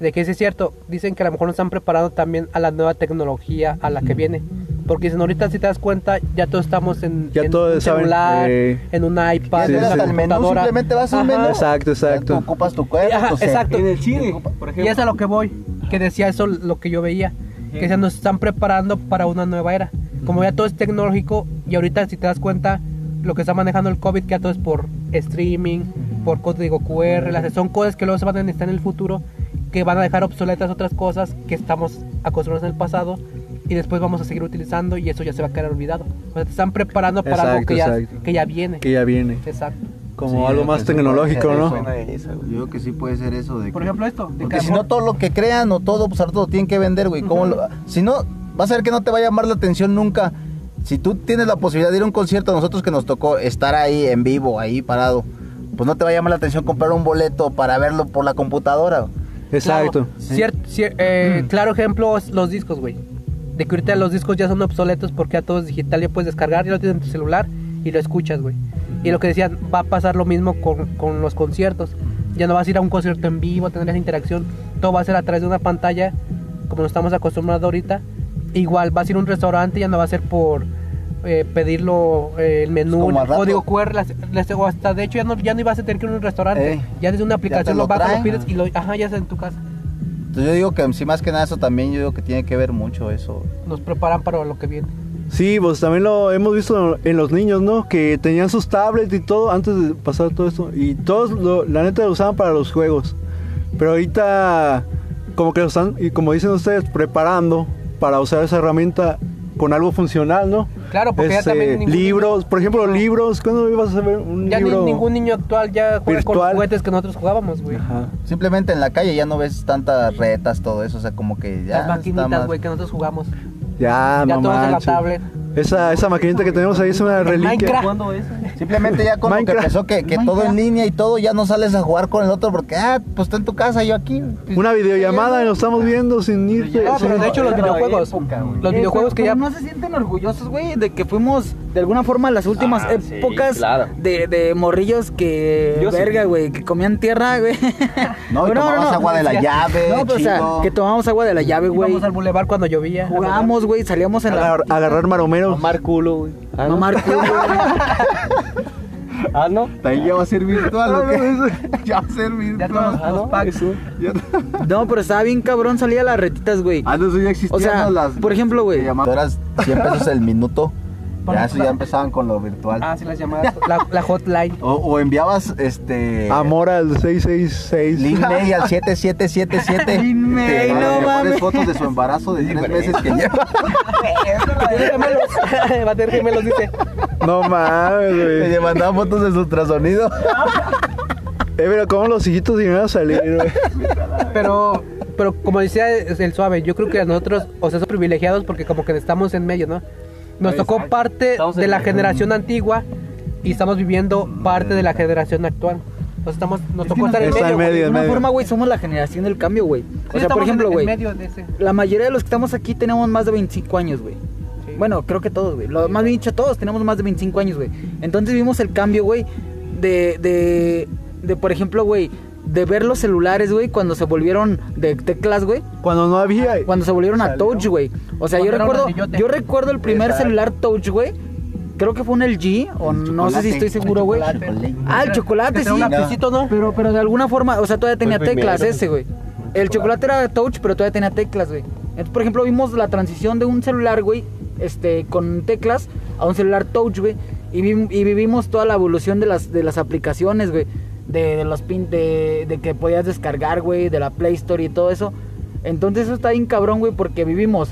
De que sí es cierto, dicen que a lo mejor nos están preparando también a la nueva tecnología, a la que viene. Porque dicen, ahorita si te das cuenta, ya todos estamos en, Ya en todos un saben, celular, eh, en un iPad, Sí, en sí, una menú computadora. simplemente vas a un menú. Exacto, exacto. tú ocupas tu cuerpo, Ajá, tu exacto. En el cine, por ejemplo. Y es a lo que voy, que decía eso lo que yo veía, que se nos están preparando para una nueva era. Como ya todo es tecnológico y ahorita si te das cuenta, lo que está manejando el COVID, que ya todo es por streaming, por código QR, las, son cosas que luego se van a necesitar en el futuro, que van a dejar obsoletas otras cosas que estamos acostumbrados en el pasado y después vamos a seguir utilizando y eso ya se va a quedar olvidado. O sea, te están preparando para algo Exacto, que ya, que ya viene. Que ya viene. Exacto. Como Sí, algo más tecnológico, ¿no? eso. Yo creo que sí puede ser eso de Por que- ejemplo esto, de Porque que si no todo lo que crean o todo, pues ahora todo tienen que vender, güey. ¿Cómo lo- Si no, vas a ver que no te va a llamar la atención nunca. Si tú tienes la posibilidad de ir a un concierto, a nosotros que nos tocó estar ahí en vivo, ahí parado, pues no te va a llamar la atención comprar un boleto para verlo por la computadora. Exacto. Claro, cier- cier- eh, claro ejemplo los discos, güey. De que ahorita los discos ya son obsoletos porque ya todo es digital, ya puedes descargar, ya lo tienes en tu celular y lo escuchas, güey. Y lo que decían, va a pasar lo mismo con, con los conciertos. Ya no vas a ir a un concierto en vivo, esa interacción. Todo va a ser a través de una pantalla, como nos estamos acostumbrados ahorita. Igual vas a ir a un restaurante, ya no va a ser por eh, pedirlo eh, el menú, el código QR, las- las- o hasta de hecho ya no, ya no ibas a tener que ir a un restaurante. Ey, ya desde una aplicación lo lo bajas, lo pides y lo, ajá, ya está en tu casa. Entonces yo digo que sí, más que nada eso también, yo digo que tiene que ver mucho eso. nos preparan para lo que viene. Sí, pues también lo hemos visto en los niños, ¿no? Que tenían sus tablets y todo antes de pasar todo esto. Y todos, lo- la neta, lo usaban para los juegos. Pero ahorita, como que lo están, y como dicen ustedes, preparando para usar esa herramienta con algo funcional, ¿no? Claro, porque ya Este, también ningún libros, niño- por ejemplo, libros. ¿Cuándo ibas a ver un Ya ni- libro? ningún niño actual ya juega con los virtual. juguetes que nosotros jugábamos, güey. Ajá. Simplemente en la calle ya no ves tantas retas, todo eso, o sea, como que ya Las maquinitas, más- güey, que nosotros jugamos. Ya, ya no todos en la tablet. Esa, esa maquinita que tenemos ahí es una reliquia. Simplemente ya con lo que empezó que, que todo en línea y todo, ya no sales a jugar con el otro porque, ah, pues está en tu casa, yo aquí. Una videollamada y nos estamos viendo sin irte. No, pero de hecho los videojuegos, época, los videojuegos que ya... no se sienten orgullosos, güey, de que fuimos de alguna forma las últimas Ah, sí, épocas claro. de, de morrillos que Yo verga, güey, que comían tierra, güey. No, y tomabas agua de la llave, No, pero, o sea, que tomamos agua de la llave, güey. Íbamos al bulevar cuando llovía. Jugamos, güey, salíamos en la Agar- agarrar maromeros. Mamar culo, güey. Ah, ¿no? mamar culo, güey. Ah, no. Ahí ya va a ser virtual, ¿o qué? ya va a ser Ya virtual. Ah, los no. packs. No, pero estaba bien cabrón, salía las retitas, güey. Ah, no, eso ya existían O sea, ¿no? las... por ejemplo, güey. Tú eras 100 pesos el minuto Ya, eso ya empezaban con lo virtual. Ah, sí, las llamadas. La, la hotline. O, o enviabas este. Amor al 666. Lin May al 7777. Lin May, Te- no mames. fotos de su embarazo de tres meses que lleva. Va a tener gemelos, dice. No mames, güey. Le mandaban fotos de su ultrasonido. Eh, pero cómo los hijitos iban a salir, güey. Pero, pero como decía el suave, yo creo que nosotros, o sea, somos privilegiados porque como que estamos en medio, ¿no? Nos tocó parte de la generación antigua y estamos viviendo parte de la generación actual. Entonces estamos, nos tocó estar en medio. medio, De medio. forma, güey, somos la generación del cambio, güey. Sí, O sea, por ejemplo, güey, la mayoría de los que estamos aquí tenemos más de 25 años, güey. Sí. Bueno, creo que todos, güey. Lo- Más bien dicho, todos tenemos más de 25 años, güey. Entonces vimos el cambio, güey, de, de, de, por ejemplo, güey, de ver los celulares, güey, cuando se volvieron de teclas, güey. Cuando no había. Cuando se volvieron a touch, güey. O sea, yo recuerdo, yo recuerdo el primer Exacto. celular touch, güey. Creo que fue un LG, o no sé si estoy seguro, güey. Ah, el chocolate, sí. un lapicito, ¿no? Pero, pero de alguna forma, o sea, todavía tenía teclas primero. ese, güey. El chocolate era touch, pero todavía tenía teclas, güey. Entonces, por ejemplo, vimos la transición de un celular, güey, este, con teclas, a un celular touch, güey. Y, vi- y vivimos toda la evolución de las, de las aplicaciones, güey. De, los pin, de, que podías descargar, güey, de la Play Store y todo eso. Entonces eso está bien cabrón, güey, porque vivimos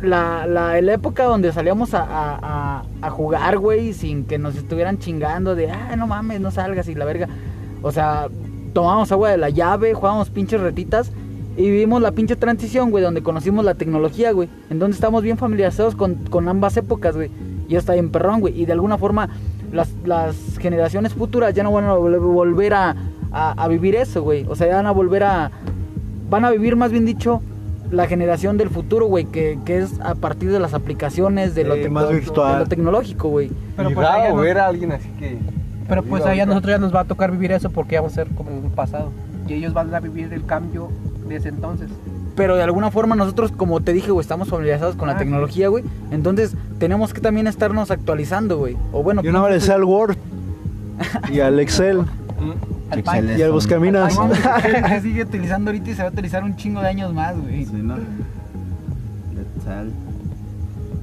la, la, época donde salíamos a, a, jugar, güey, sin que nos estuvieran chingando de, ah, no mames, no salgas y la verga. O sea, tomábamos agua de la llave, jugábamos pinches retitas y vivimos la pinche transición, güey, donde conocimos la tecnología, güey. Entonces estamos bien familiarizados con, con ambas épocas, güey. Y está bien perrón, güey. Y de alguna forma las, las generaciones futuras ya no van a vol- volver a, a, a vivir eso, güey. O sea, ya van a volver a... Van a vivir, más bien dicho, la generación del futuro, güey, que, que es a partir de las aplicaciones, de lo, más virtual. de lo tecnológico, güey. Pero y pues allá raro ver a alguien así que. Pero pues allá nosotros ya nos va a tocar vivir eso porque ya vamos a ser como en un pasado. Y ellos van a vivir el cambio de ese entonces. Pero de alguna forma nosotros, como te dije, güey, estamos familiarizados con la Ah, tecnología, güey. Entonces tenemos que también estarnos actualizando, güey. O bueno, Yo no sé al Word. Y al Excel. Mm, Excel Y al Buscaminas. se sigue utilizando ahorita y se va a utilizar un chingo de años más, güey. Sí, ¿no?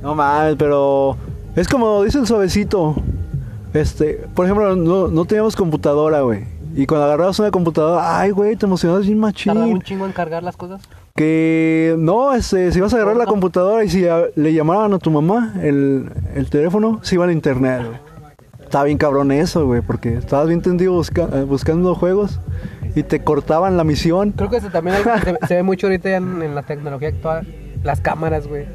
No mames, pero es como dice el suavecito. Este, por ejemplo, no, no teníamos computadora, güey. Y cuando agarrabas una computadora, ay, güey, te emocionabas bien Tardaba un machín. chingo en cargar las cosas. Que no, este, si vas a agarrar la computadora y si a- le llamaban a tu mamá el, el teléfono, se iba al internet. Estaba bien cabrón eso, güey, porque estabas bien tendido busca- eh, buscando juegos y te cortaban la misión. Creo que eso también algo que se, se ve mucho ahorita ya en, en la tecnología actual. Las cámaras, güey.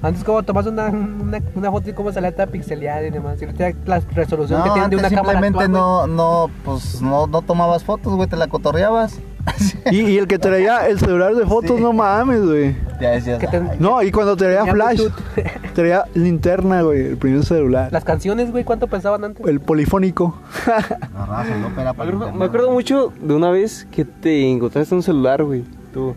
Antes como tomas una, una, una foto y cómo salía toda pixeleada y demás. Y ahorita la resolución No, que tienen de una cámara simplemente actual, no, no, pues no, no tomabas fotos, güey, te la cotorreabas. Y, y el que traía el celular de fotos, Sí. no mames, güey. Ya decías, Que te- "Ay, No, y cuando traía flash, traía linterna, güey, el primer celular. Las canciones, güey, ¿cuánto pensaban antes? El polifónico. Me acuerdo, me acuerdo mucho de una vez que te encontraste un celular, güey. Tú.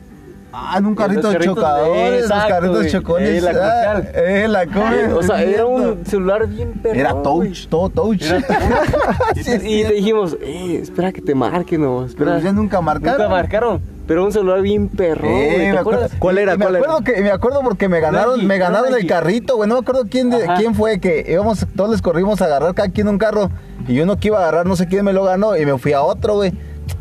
Ah, en un carrito carritos, chocadores, los carritos güey. chocones. Eh, la ah, eh, la o sea, era un celular bien perro. Era touch, todo touch. y, te- y te dijimos, eh, espera que te marquen, no, espera. Pero ya nunca marcaron. Nunca marcaron. Pero un celular bien perro, Eh. ¿Cuál era? me ¿Cuál era? acuerdo que me acuerdo porque me ganaron, me ganaron el carrito, güey. No me acuerdo quién de, quién fue que íbamos, todos les corrimos a agarrar cada quien un carro y uno que iba a agarrar, no sé quién me lo ganó y me fui a otro, güey.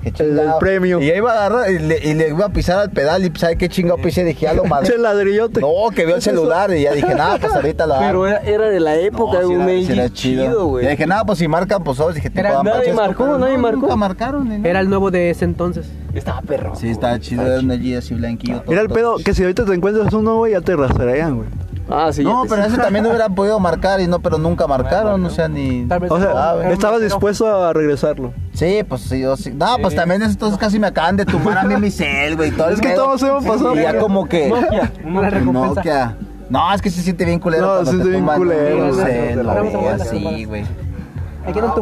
El premio. Y ya iba a agarrar y le, y le iba a pisar al pedal y sabe qué chingado pisé, dije, ya lo madre. Ese ladrillote. No, que vio el celular y ya dije, nada, pues ahorita lo Pero era, era de la época, No, un era- sí era chido, güey. Y dije, nada, pues si marcan, pues hoy dije, tipo, Era- nadie marcó, nadie marcó. Nunca marcaron, ni nada. Era el nuevo de ese entonces. Estaba perro. Sí, estaba chido, era un LG así blanquillo. Era el pedo que si ahorita te encuentras uno, güey, ya te rastrean, güey. Ah, sí. No, pero ese también no hubieran podido marcar y no, pero nunca marcaron, o sea, ni. Tal vez O no, sea, estabas dispuesto a regresarlo. Sí, pues sí, yo sí. No, pues también estos casi me acaban de tumbar a mí mi cel, güey. todo Es que pedo. todos hemos pasado Y ya como que. Nokia. Una recompensa. Nokia. No, es que se siente bien culero. No, se te siente bien tumban culero, ver las así, güey. Aquí no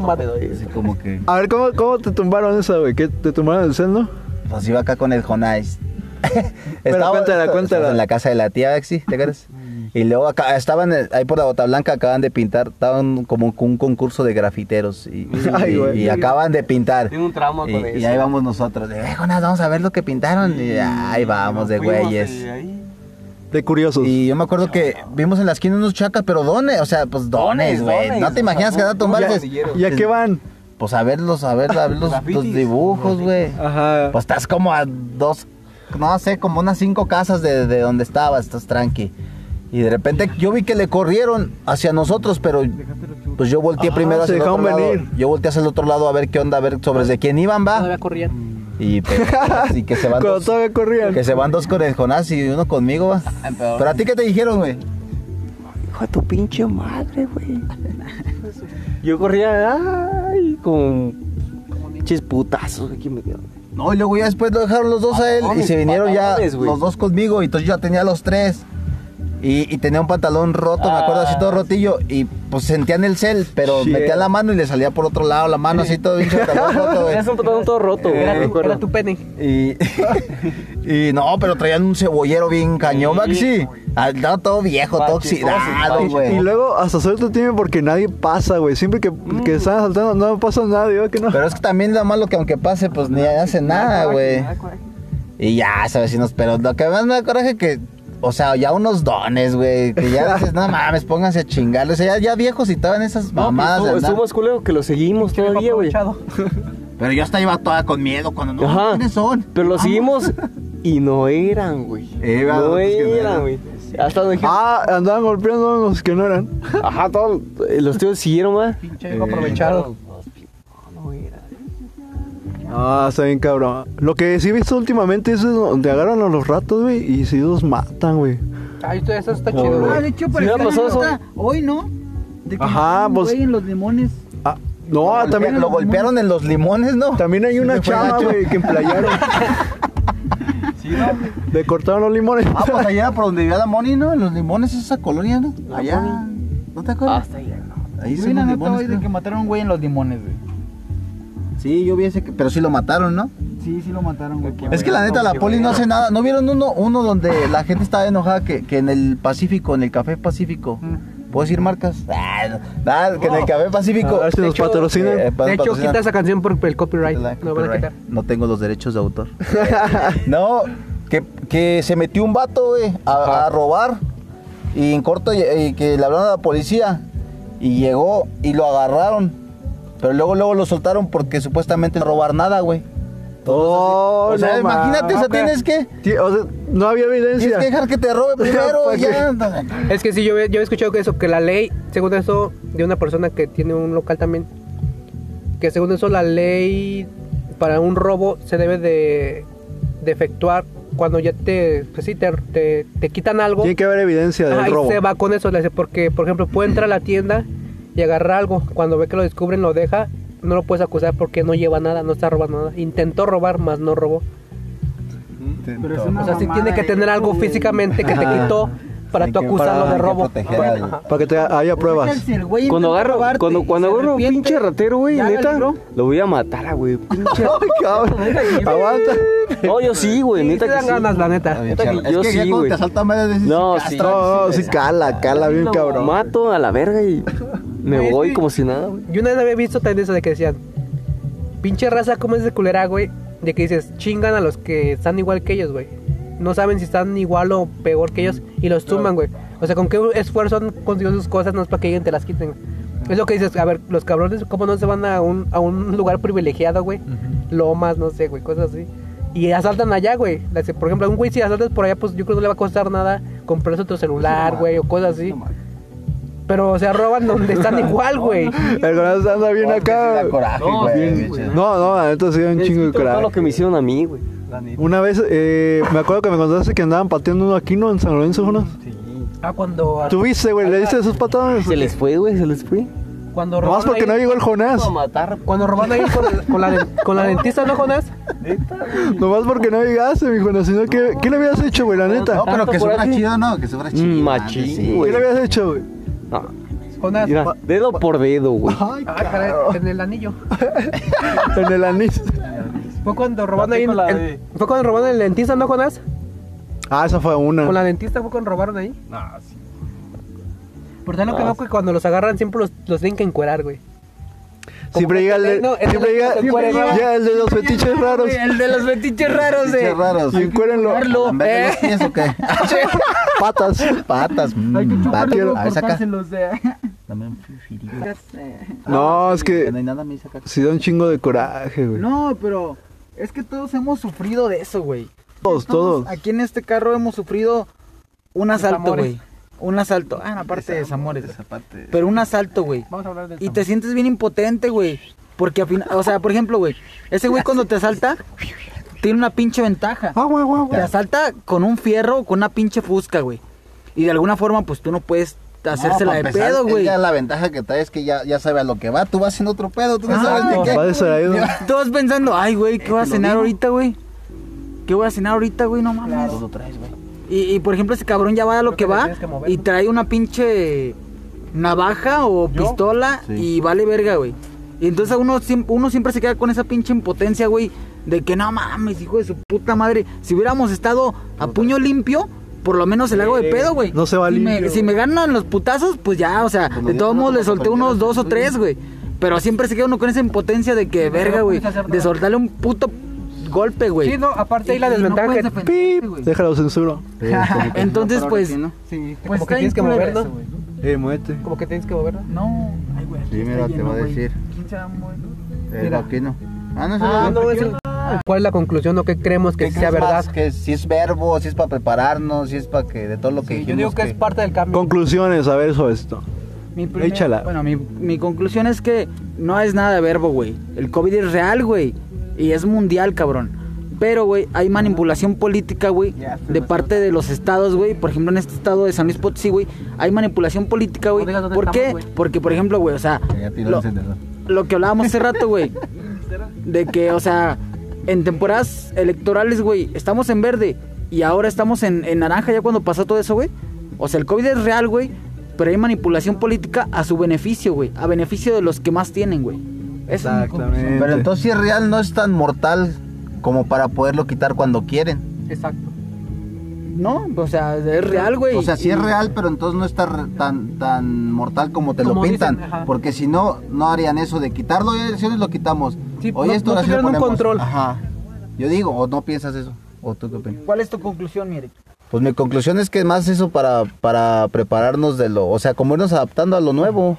como que. A ver, ¿cómo, cómo te tumbaron esa, güey? ¿Qué te tumbaron el cel, no? Pues iba acá con el Jonais. Pero cuéntala, cuéntala. En la casa de la tía Exi, ¿te acuerdas? Y luego acá, estaban ahí por la Bota Blanca, acaban de pintar, estaban como con un concurso de grafiteros. Y, Ay, y- güey. y acaban de pintar. Tengo un trauma Y, con y eso. ahí vamos nosotros, de, eh, Jonás, vamos a ver lo que pintaron. Y ahí vamos de güeyes. De curiosos. Y yo me acuerdo que vimos en la esquina unos chacas, pero dones, o sea, pues dones, güey. No te imaginas que da a tumbarse. ¿Y a qué van? Pues a verlos, a ver, a ver los, los dibujos, güey. Ajá. Pues estás como a dos, no sé, como unas cinco casas de, de donde estabas, estás tranqui. Y de repente yo vi que le corrieron hacia nosotros, pero pues yo volteé Ah, primero se hacia el otro lado. venir. Yo volteé hacia el otro lado a ver qué onda, a ver sobre de quién iban, va. Todavía corrían. Y, pues, y que se van Cuando dos, todavía corrían. que se van dos con el Jonás y uno conmigo, va. Pero a ti qué te dijeron, güey. Hijo de tu pinche madre, güey. Yo corría, ay, con pinches putazos. güey, que me dieron. No, y luego ya después lo dejaron los dos a él y Pantalones, se vinieron ya los dos conmigo y entonces yo ya tenía los tres. Y, y tenía un pantalón roto, me acuerdo así todo rotillo. Y pues sentían el cel, pero Shit. metía la mano y le salía por otro lado la mano así todo bien pantalón roto, güey. Eras un pantalón todo roto, güey. Era, tu, acuerdo. era tu pene. Y, y no, pero traían un cebollero bien cañón, Maxi. Andaba todo viejo, todo oxidado, güey. Y luego hasta suerte tiene porque nadie pasa, güey. Siempre que, que están asaltando no pasa nadie, ¿verdad que no? Pero es que también lo malo que aunque pase, pues ni hace nada, güey. Y ya, sabes, si nos, pero lo que más me da coraje que, o sea, ya unos dones, güey, que ya dices, no mames, pónganse a chingarles. O sea, ya, ya viejos y estaban esas No, mamadas de estuvo, andar. estuvo más culero que lo seguimos todavía, güey. Aprovechado. Pero yo hasta iba toda con miedo cuando no, Ajá. ¿quiénes son? Pero lo seguimos y no eran, güey. Eh, va, no no eran, güey. Hasta donde dijimos, Ah, andaban golpeando a los que no eran. ajá, todos eh, los tíos siguieron, ¿va? Pinche viejo aprovechado. No. Ah, está bien cabrón. Lo que sí he visto últimamente es donde agarran a los ratos, güey, y si los matan, güey. Ay, esto, eso está chido, güey. Ah, de hecho, Sí, pasó eso. neta, hoy, ¿no? De que Ajá, un pues- güey en los limones. Ah, no, también, Lo golpearon en los limones, ¿no? también hay una Sí, gacho. güey, que emplayaron. Le cortaron los limones. Ah, pues allá por donde vivía la Moni, ¿no? En los limones, esa colonia, ¿no? Allá. ¿No te acuerdas? Hasta allá, no. Ahí los nota limones. hoy de que mataron a un güey en los limones, güey. Sí, yo vi ese, que- pero sí lo mataron, ¿no? Sí, sí lo mataron, güey. Es que la neta, la poli no hace nada. ¿No vieron uno, uno donde la gente estaba enojada que, que en el Pacífico, en el Café Pacífico? ¿Puedo decir marcas? Ah, nada, que en el Café Pacífico. A ver si De nos hecho, patrocinan. eh, pa- De hecho, patrocinan. quita esa canción por el copyright. La No van a quitar. No tengo los derechos de autor. no, que, que se metió un vato, güey, a, a robar. Y en corto, y, y que le hablaron a la policía. Y llegó y lo agarraron. Pero luego, luego lo soltaron porque supuestamente no robar nada, güey. Oh, o sea, no imagínate, o sea, tienes que, o sea, no había evidencia. tienes que dejar que te robe primero. ¿Para y ya. Es que sí, yo, he- yo he escuchado que eso, que la ley, según eso, de una persona que tiene un local también, que según eso la ley para un robo se debe de, de efectuar cuando ya te, pues sí, te, te, te quitan algo. Tiene que haber evidencia del y robo. se va con eso, porque, por ejemplo, puede entrar a la tienda y agarrar algo. Cuando ve que lo descubren, lo deja. No lo puedes acusar porque no lleva nada, no está robando nada. Intentó robar, más no robó. Pero es una O sea, sí mamada tiene que tener algo físicamente que te quitó para tú acusarlo para- de robo. al-. Para que te haya pruebas. Si el güey Cuando agarro, robarte cuando, cuando agarro un pinche ratero, güey, neta, lo voy a matar, a güey. Pinche. Ay, cabrón. Aguanta. No, yo sí, güey, neta te que dan sí. ganas, la neta. Yo sí, güey. No, sí castran, No, sí, cala, cala bien cabrón. Mato a la verga y me Güey, voy como si nada, güey. Yo una vez había visto también eso de que decían, pinche raza, ¿cómo es de culera, güey? De que dices, chingan a los que están igual que ellos, güey. No saben si están igual o peor que ellos y los tumban, güey. O sea, con qué esfuerzo han conseguido sus cosas, no es para que alguien te las quiten. Es lo que dices, a ver, los cabrones, ¿cómo no se van a un, a un lugar privilegiado, güey? Lomas, no sé, güey, cosas así. Y asaltan allá, güey. Por ejemplo, un güey si asaltas por allá, pues yo creo que no le va a costar nada comprarse otro celular, güey, o cosas así. Pero, o sea, roban donde están igual, güey. El corazón anda bien sí acá. coraje, No, güey, sí. No, no, la neta sí da un chingo de Todo lo coraje. que me hicieron a mí, güey. Una vez, eh, me acuerdo que me contaste que andaban pateando uno aquí, ¿no? En San Lorenzo, Jonas. Ah, cuando... ¿Tú viste, güey? ¿Le diste esos patadas? Se les fue, güey, se les fue. Cuando Nomás porque ahí- no llegó el Jonás. a matar. Cuando roban ahí con, con la, con la dentista, ¿no, Jonás? Nomás porque no llegaste, mi Jonás. Sino que, ¿qué le habías hecho, güey? La neta. No, pero que aquí. chido, ¿no? Que sobra Mm, chido. machín, sí. ¿Qué le habías hecho, güey? No, Jonás. mira, dedo por dedo, güey. Ay, Ah, caray, en el anillo. en el anís. Fue cuando robaron ahí. con la el- de- Fue cuando robaron el dentista, ¿no, Jonás? Ah, esa fue una. Con la dentista fue cuando robaron ahí. Ah, sí. Por tal lo que veo que cuando los agarran siempre los, los tienen que encuerar, güey. Siempre llega el de, No, el de siempre los llega, que se siempre encueran, llega el de los fetiches raros. El de los fetiches raros, raros. Y encuérenlo. ¿En vez de los pies o qué? patas. Patas, mm, Hay que patas. A ver, saca. fifirito. No, es que No hay nada, me saca. sí da un chingo de coraje, güey. No, pero es que todos hemos sufrido de eso, güey. Todos, todos. Aquí en este carro hemos sufrido un asalto, güey. Un asalto. Ah, aparte de desamores. Esa parte. Pero un asalto, güey. Vamos a hablar de Y te sientes bien impotente, güey. Porque al final, o sea, por ejemplo, güey, ese güey cuando te asalta, tiene una pinche ventaja. Te asalta con un fierro o con una pinche fusca, güey. Y de alguna forma, pues tú no puedes hacérsela No, de empezar, pedo, güey. Ya la ventaja que trae es que ya, ya sabe a lo que va. Tú vas haciendo otro pedo, tú no Ah, sabes ni qué. Va. Tú vas pensando, ay, güey, ¿qué voy a lo cenar digo. ahorita, güey? ¿Qué voy a cenar ahorita, güey? No mames. Todo lo traes, güey. Y, y, por ejemplo, ese cabrón ya va a lo que va tienes que mover, y trae una pinche navaja o ¿Yo? pistola Sí. y vale verga, güey. Y entonces uno siempre, uno siempre se queda con esa pinche impotencia, güey, de que no mames, hijo de su puta madre. Si hubiéramos estado a puño limpio, por lo menos se le hago de pedo, güey. No se va si me, si me ganan los putazos, pues ya, o sea, de todos modos no le solté unos dos o tres, güey. Pero siempre se queda uno con esa impotencia de que, verga, güey, de soltarle un puto golpe, güey. Sí, no, aparte ahí la desventaja que Pip, déjalo censura. Entonces, pues, sí, Pues como que tienes que moverlo. Eh, muévete. Como que tienes que moverlo. No, ay, güey. aquí Sí, está mira, te va a decir. ¿Quién se va a mover? El vaquino. Ah, no, Ah, no, es el- ¿Cuál es la conclusión o qué creemos que ¿Qué sea crees verdad? más? Que si es verbo, si es para prepararnos, si es para que de todo lo que Sí, yo digo que es parte del cambio. Conclusiones, a ver sobre esto. Mi primer- Échala. Bueno, mi, mi conclusión es que no es nada de verbo, güey. El COVID es real, güey. Y es mundial, cabrón. Pero, güey, hay manipulación política, güey, de parte de los estados, güey. Por ejemplo, en este estado de San Luis Potosí, güey, hay manipulación política, güey. ¿Por qué? Porque, por ejemplo, güey, o sea, lo que hablábamos hace rato, güey, de que, o sea, en temporadas electorales, güey, estamos en verde y ahora estamos en, en naranja ya cuando pasó todo eso, güey. O sea, el COVID es real, güey, pero hay manipulación política a su beneficio, güey, a beneficio de los que más tienen, güey. Es. Exactamente. Pero entonces si es real, no es tan mortal como para poderlo quitar cuando quieren. Exacto. No, o sea, es real, güey. O sea, sí Y- es real, pero entonces no está tan, tan mortal como te Como lo pintan. dicen, porque si no, no harían eso de quitarlo y elecciones lo quitamos. Sí, Hoy no- esto no tuvieron un control. Ajá. Yo digo, o no piensas eso. ¿O tú qué opinas? ¿Cuál es tu conclusión, mire? Pues mi conclusión es que más eso para, para prepararnos de lo, o sea, como irnos adaptando a lo nuevo,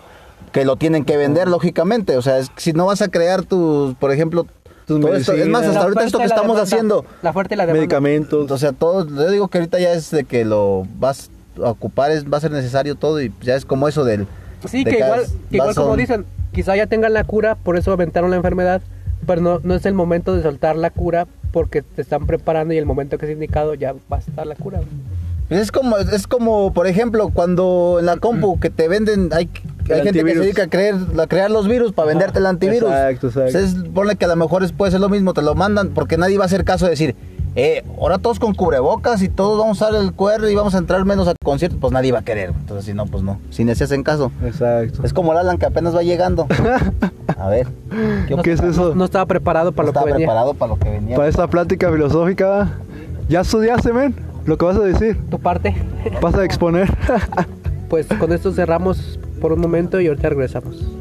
que lo tienen que vender lógicamente, o sea, es, si no vas a crear tus, por ejemplo, Tus todo esto, es más, hasta La ahorita esto que estamos demanda. haciendo, La y la demanda. Medicamentos. o sea, todo, yo digo que ahorita ya es de que lo vas a ocupar, es, va a ser necesario todo y ya es como eso del... Sí, de que igual, que igual como dicen, quizá ya tengan la cura, por eso aventaron la enfermedad, pero no, no es el momento de soltar la cura porque te están preparando y el momento que es indicado ya va a estar la cura. Pues es como, es como, por ejemplo, cuando en la compu que te venden, hay, gente que se dedica a, creer, a crear los virus para venderte el antivirus. Exacto, exacto. Pues es, ponle que a lo mejor es- puede ser lo mismo, te lo mandan porque nadie va a hacer caso de decir, eh, ahora todos con cubrebocas y todos vamos a usar el QR y vamos a entrar menos a conciertos, pues nadie va a querer. Entonces, si no, pues no. Si ni se hacen caso. Exacto. Es como el Alan que apenas va llegando. A ver, ¿qué, ¿Qué es eso? No estaba preparado para No lo que estaba venía. preparado para lo que venía. Para esta plática filosófica, ¿ya estudiaste, men? Lo que vas a decir. Tu parte. Vas a exponer. Pues con esto cerramos por un momento y ahorita regresamos.